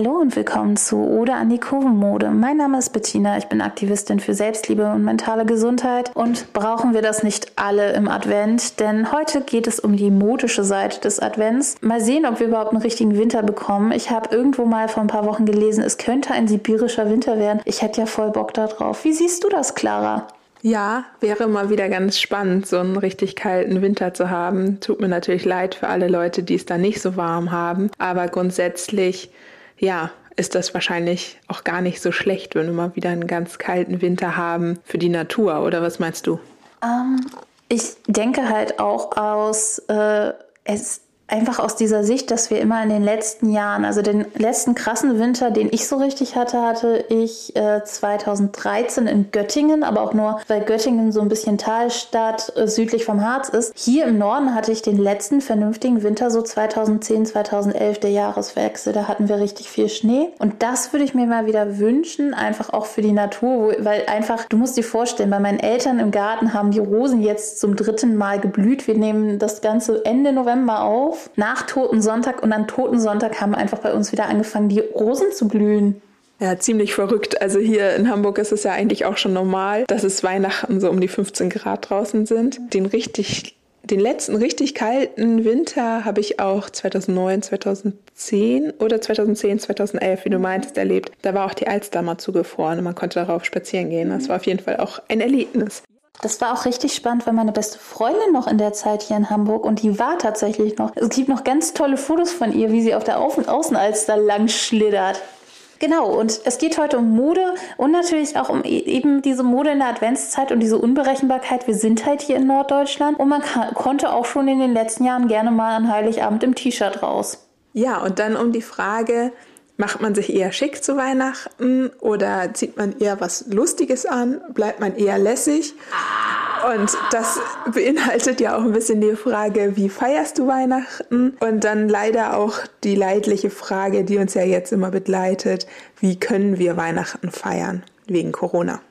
Hallo und willkommen zu Ode an die Kurvenmode. Mein Name ist Bettina, ich bin Aktivistin für Selbstliebe und mentale Gesundheit und brauchen wir das nicht alle im Advent, denn heute geht es um die modische Seite des Advents. Mal sehen, ob wir überhaupt einen richtigen Winter bekommen. Ich habe irgendwo mal vor ein paar Wochen gelesen, es könnte ein sibirischer Winter werden. Ich hätte ja voll Bock darauf. Wie siehst du das, Clara? Ja, wäre mal wieder ganz spannend, so einen richtig kalten Winter zu haben. Tut mir natürlich leid für alle Leute, die es da nicht so warm haben. Aber grundsätzlich ja, ist das wahrscheinlich auch gar nicht so schlecht, wenn wir mal wieder einen ganz kalten Winter haben für die Natur. Oder was meinst du? Ähm, ich denke halt auch aus, äh, es einfach aus dieser Sicht, dass wir immer in den letzten Jahren, also den letzten krassen Winter, den ich so richtig hatte, hatte ich äh, 2013 in Göttingen, aber auch nur, weil Göttingen so ein bisschen Talstadt äh, südlich vom Harz ist. Hier im Norden hatte ich den letzten vernünftigen Winter so 2010, 2011, der Jahreswechsel. Da hatten wir richtig viel Schnee. Und das würde ich mir mal wieder wünschen, einfach auch für die Natur, weil einfach, du musst dir vorstellen, bei meinen Eltern im Garten haben die Rosen jetzt zum dritten Mal geblüht. Wir nehmen das Ganze Ende November auf nach Toten Sonntag und an Toten Sonntag haben einfach bei uns wieder angefangen, die Rosen zu blühen. Ja, ziemlich verrückt. Also hier in Hamburg ist es ja eigentlich auch schon normal, dass es Weihnachten so um die 15 Grad draußen sind. Den richtig den letzten richtig kalten Winter habe ich auch 2009, 2010 oder 2010, 2011, wie du meintest, erlebt. Da war auch die Alster mal zugefroren und man konnte darauf spazieren gehen. Das war auf jeden Fall auch ein Erlebnis. Das war auch richtig spannend, weil meine beste Freundin noch in der Zeit hier in Hamburg und die war tatsächlich noch. Es gibt noch ganz tolle Fotos von ihr, wie sie auf der Außenalster lang schlittert. Genau, und es geht heute um Mode und natürlich auch um e-, eben diese Mode in der Adventszeit und diese Unberechenbarkeit. Wir sind halt hier in Norddeutschland und man konnte auch schon in den letzten Jahren gerne mal an Heiligabend im T-Shirt raus. Ja, und dann um die Frage, Macht man sich eher schick zu Weihnachten oder zieht man eher was Lustiges an? Bleibt man eher lässig? Und das beinhaltet ja auch ein bisschen die Frage, wie feierst du Weihnachten? Und dann leider auch die leidliche Frage, die uns ja jetzt immer begleitet, wie können wir Weihnachten feiern wegen Corona?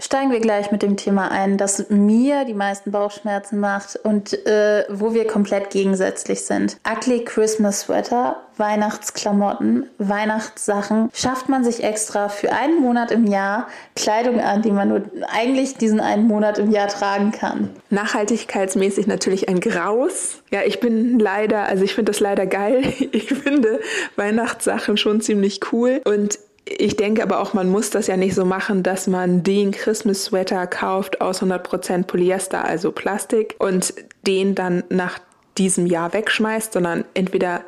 Steigen wir gleich mit dem Thema ein, das mir die meisten Bauchschmerzen macht und äh, wo wir komplett gegensätzlich sind. Ugly Christmas Sweater, Weihnachtsklamotten, Weihnachtssachen. Schafft man sich extra für einen Monat im Jahr Kleidung an, die man nur eigentlich diesen einen Monat im Jahr tragen kann? Nachhaltigkeitsmäßig natürlich ein Graus. Ja, ich bin leider, also ich finde das leider geil. Ich finde Weihnachtssachen schon ziemlich cool und ich denke aber auch, man muss das ja nicht so machen, dass man den Christmas Sweater kauft aus 100% Polyester, also Plastik, und den dann nach diesem Jahr wegschmeißt, sondern entweder,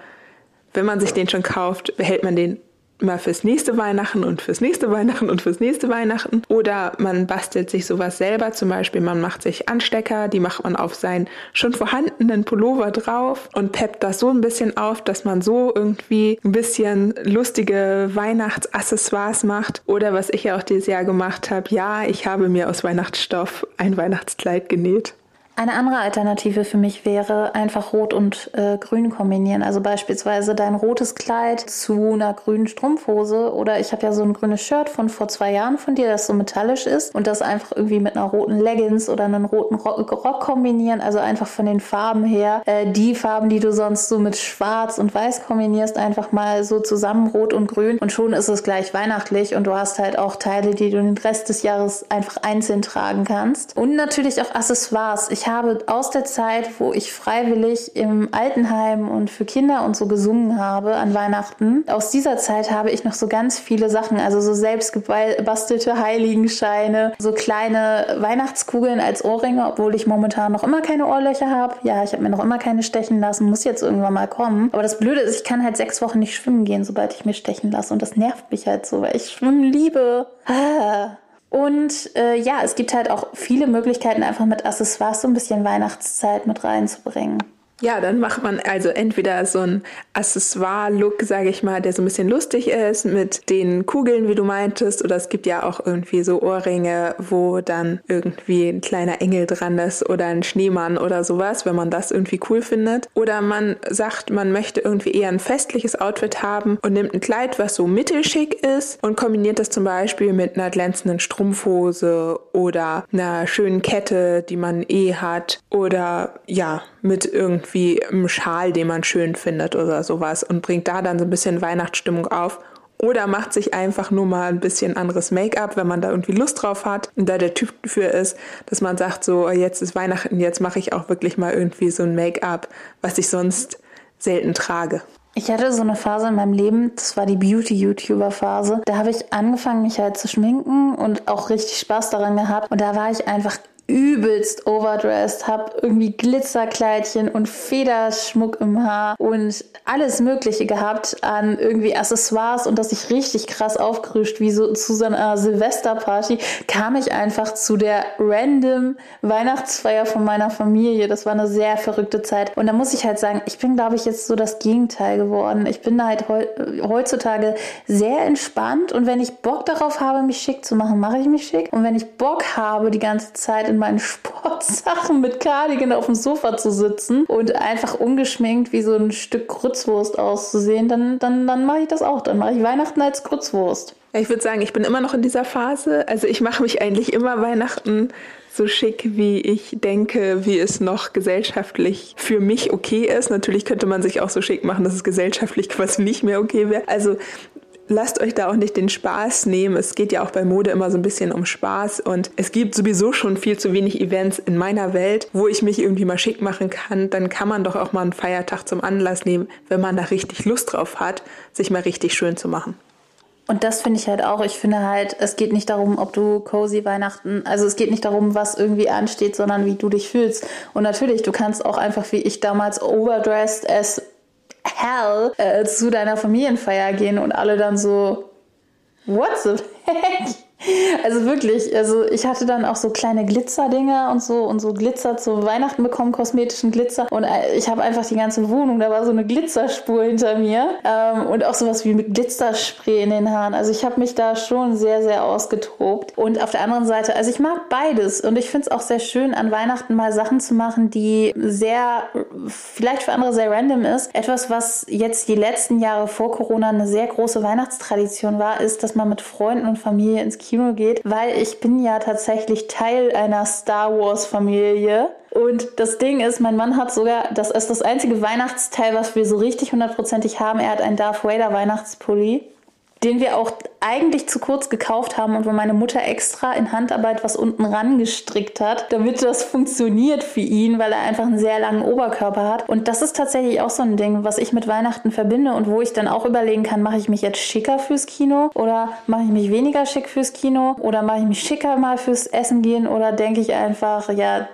wenn man sich den schon kauft, behält man den mal fürs nächste Weihnachten und fürs nächste Weihnachten und fürs nächste Weihnachten. Oder man bastelt sich sowas selber. Zum Beispiel, man macht sich Anstecker, die macht man auf seinen schon vorhandenen Pullover drauf und peppt das so ein bisschen auf, dass man so irgendwie ein bisschen lustige Weihnachtsaccessoires macht. Oder was ich ja auch dieses Jahr gemacht habe, ja, ich habe mir aus Weihnachtsstoff ein Weihnachtskleid genäht. Eine andere Alternative für mich wäre einfach Rot und äh, Grün kombinieren. Also beispielsweise dein rotes Kleid zu einer grünen Strumpfhose oder ich habe ja so ein grünes Shirt von vor zwei Jahren von dir, das so metallisch ist und das einfach irgendwie mit einer roten Leggings oder einem roten Rock, Rock kombinieren. Also einfach von den Farben her äh, die Farben, die du sonst so mit Schwarz und Weiß kombinierst, einfach mal so zusammen Rot und Grün und schon ist es gleich weihnachtlich und du hast halt auch Teile, die du den Rest des Jahres einfach einzeln tragen kannst. Und natürlich auch Accessoires. Ich habe aus der Zeit, wo ich freiwillig im Altenheim und für Kinder und so gesungen habe an Weihnachten, aus dieser Zeit habe ich noch so ganz viele Sachen, also so selbst gebastelte Heiligenscheine, so kleine Weihnachtskugeln als Ohrringe, obwohl ich momentan noch immer keine Ohrlöcher habe. Ja, ich habe mir noch immer keine stechen lassen, muss jetzt irgendwann mal kommen. Aber das Blöde ist, ich kann halt sechs Wochen nicht schwimmen gehen, sobald ich mir stechen lasse. Und das nervt mich halt so, weil ich schwimmen liebe. Ah. Und äh, ja, es gibt halt auch viele Möglichkeiten, einfach mit Accessoires so ein bisschen Weihnachtszeit mit reinzubringen. Ja, dann macht man also entweder so ein Accessoire-Look, sage ich mal, der so ein bisschen lustig ist mit den Kugeln, wie du meintest, oder es gibt ja auch irgendwie so Ohrringe, wo dann irgendwie ein kleiner Engel dran ist oder ein Schneemann oder sowas, wenn man das irgendwie cool findet. Oder man sagt, man möchte irgendwie eher ein festliches Outfit haben und nimmt ein Kleid, was so mittelschick ist und kombiniert das zum Beispiel mit einer glänzenden Strumpfhose oder einer schönen Kette, die man eh hat oder ja, mit irgendwie einem Schal, den man schön findet oder sowas und bringt da dann so ein bisschen Weihnachtsstimmung auf oder macht sich einfach nur mal ein bisschen anderes Make-up, wenn man da irgendwie Lust drauf hat und da der Typ für ist, dass man sagt, so jetzt ist Weihnachten, jetzt mache ich auch wirklich mal irgendwie so ein Make-up, was ich sonst selten trage. Ich hatte so eine Phase in meinem Leben, das war die Beauty-YouTuber-Phase. Da habe ich angefangen, mich halt zu schminken und auch richtig Spaß daran gehabt. Und da war ich einfach übelst overdressed, hab irgendwie Glitzerkleidchen und Federschmuck im Haar und alles Mögliche gehabt an irgendwie Accessoires und dass ich richtig krass aufgerüscht, wie so zu so einer Silvesterparty, kam ich einfach zu der random Weihnachtsfeier von meiner Familie. Das war eine sehr verrückte Zeit. Und da muss ich halt sagen, ich bin, glaube ich, jetzt so das Gegenteil geworden. Ich bin halt heutzutage sehr entspannt und wenn ich Bock darauf habe, mich schick zu machen, mache ich mich schick. Und wenn ich Bock habe, die ganze Zeit in meinen Sportsachen mit Cardigan auf dem Sofa zu sitzen und einfach ungeschminkt wie so ein Stück Grützwurst auszusehen, dann, dann, dann mache ich das auch. Dann mache ich Weihnachten als Grützwurst. Ich würde sagen, ich bin immer noch in dieser Phase. Also ich mache mich eigentlich immer Weihnachten so schick, wie ich denke, wie es noch gesellschaftlich für mich okay ist. Natürlich könnte man sich auch so schick machen, dass es gesellschaftlich quasi nicht mehr okay wäre. Also lasst euch da auch nicht den Spaß nehmen. Es geht ja auch bei Mode immer so ein bisschen um Spaß und es gibt sowieso schon viel zu wenig Events in meiner Welt, wo ich mich irgendwie mal schick machen kann. Dann kann man doch auch mal einen Feiertag zum Anlass nehmen, wenn man da richtig Lust drauf hat, sich mal richtig schön zu machen. Und das finde ich halt auch. Ich finde halt, es geht nicht darum, ob du cozy Weihnachten, also es geht nicht darum, was irgendwie ansteht, sondern wie du dich fühlst. Und natürlich, du kannst auch einfach wie ich damals overdressed as hell äh, zu deiner Familienfeier gehen und alle dann so, what the heck? Also wirklich, also ich hatte dann auch so kleine Glitzerdinger und so und so Glitzer zu Weihnachten bekommen, kosmetischen Glitzer. Und äh, ich habe einfach die ganze Wohnung, da war so eine Glitzerspur hinter mir. Ähm, und auch sowas wie mit Glitzerspray in den Haaren. Also ich habe mich da schon sehr, sehr ausgetobt. Und auf der anderen Seite, also ich mag beides. Und ich finde es auch sehr schön, an Weihnachten mal Sachen zu machen, die sehr, vielleicht für andere sehr random ist. Etwas, was jetzt die letzten Jahre vor Corona eine sehr große Weihnachtstradition war, ist, dass man mit Freunden und Familie ins Kino Kino geht, weil ich bin ja tatsächlich Teil einer Star Wars Familie. Und das Ding ist, mein Mann hat sogar, das ist das einzige Weihnachtsteil, was wir so richtig hundertprozentig haben. Er hat einen Darth Vader Weihnachtspulli den wir auch eigentlich zu kurz gekauft haben und wo meine Mutter extra in Handarbeit was unten ran gestrickt hat, damit das funktioniert für ihn, weil er einfach einen sehr langen Oberkörper hat. Und das ist tatsächlich auch so ein Ding, was ich mit Weihnachten verbinde und wo ich dann auch überlegen kann, mache ich mich jetzt schicker fürs Kino oder mache ich mich weniger schick fürs Kino oder mache ich mich schicker mal fürs Essen gehen oder denke ich einfach, ja,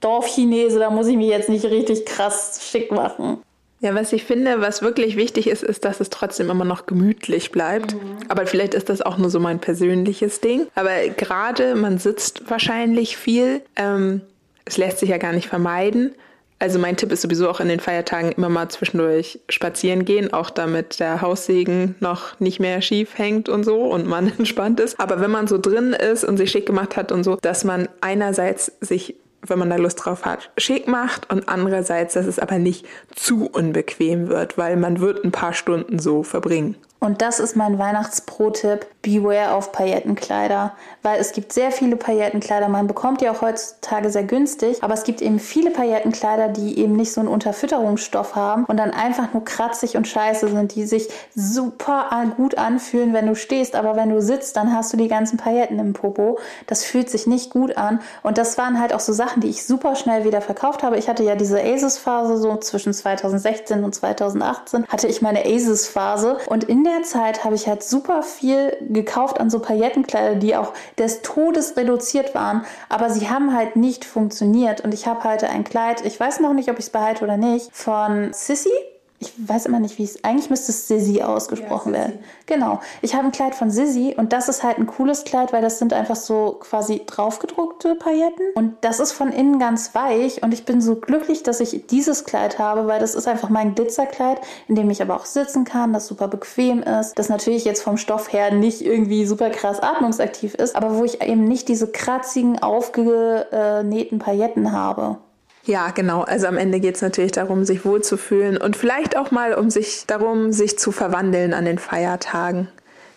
Dorfchinese, da muss ich mich jetzt nicht richtig krass schick machen. Ja, was ich finde, was wirklich wichtig ist, ist, dass es trotzdem immer noch gemütlich bleibt. Mhm. Aber vielleicht ist das auch nur so mein persönliches Ding. Aber gerade man sitzt wahrscheinlich viel. Ähm, es lässt sich ja gar nicht vermeiden. Also mein Tipp ist sowieso auch in den Feiertagen immer mal zwischendurch spazieren gehen, auch damit der Haussegen noch nicht mehr schief hängt und so und man entspannt ist. Aber wenn man so drin ist und sich schick gemacht hat und so, dass man einerseits sich wenn man da Lust drauf hat, schick macht und andererseits, dass es aber nicht zu unbequem wird, weil man wird ein paar Stunden so verbringen. Und das ist mein Weihnachtspro-Tipp. Beware auf Paillettenkleider. Weil es gibt sehr viele Paillettenkleider. Man bekommt die auch heutzutage sehr günstig. Aber es gibt eben viele Paillettenkleider, die eben nicht so einen Unterfütterungsstoff haben und dann einfach nur kratzig und scheiße sind, die sich super gut anfühlen, wenn du stehst. Aber wenn du sitzt, dann hast du die ganzen Pailletten im Popo. Das fühlt sich nicht gut an. Und das waren halt auch so Sachen, die ich super schnell wieder verkauft habe. Ich hatte ja diese Aces-Phase so zwischen 2016 und 2018 hatte ich meine Aces-Phase. Und in der Zeit habe ich halt super viel gekauft an so Paillettenkleider, die auch des Todes reduziert waren, aber sie haben halt nicht funktioniert. Und ich habe heute ein Kleid, ich weiß noch nicht, ob ich es behalte oder nicht, von Sissy ich weiß immer nicht, wie es, eigentlich müsste es Sissy ausgesprochen ja, werden. Genau. Ich habe ein Kleid von Sissy und das ist halt ein cooles Kleid, weil das sind einfach so quasi draufgedruckte Pailletten und das ist von innen ganz weich und ich bin so glücklich, dass ich dieses Kleid habe, weil das ist einfach mein Glitzerkleid, in dem ich aber auch sitzen kann, das super bequem ist, das natürlich jetzt vom Stoff her nicht irgendwie super krass atmungsaktiv ist, aber wo ich eben nicht diese kratzigen, aufgenähten Pailletten habe. Ja, genau. Also am Ende geht es natürlich darum, sich wohlzufühlen und vielleicht auch mal um sich darum, sich zu verwandeln an den Feiertagen.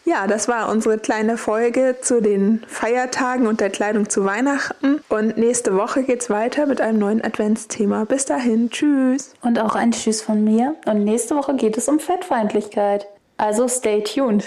Ja, das war unsere kleine Folge zu den Feiertagen und der Kleidung zu Weihnachten. Und nächste Woche geht's weiter mit einem neuen Adventsthema. Bis dahin, tschüss. Und auch ein Tschüss von mir. Und nächste Woche geht es um Fettfeindlichkeit. Also stay tuned.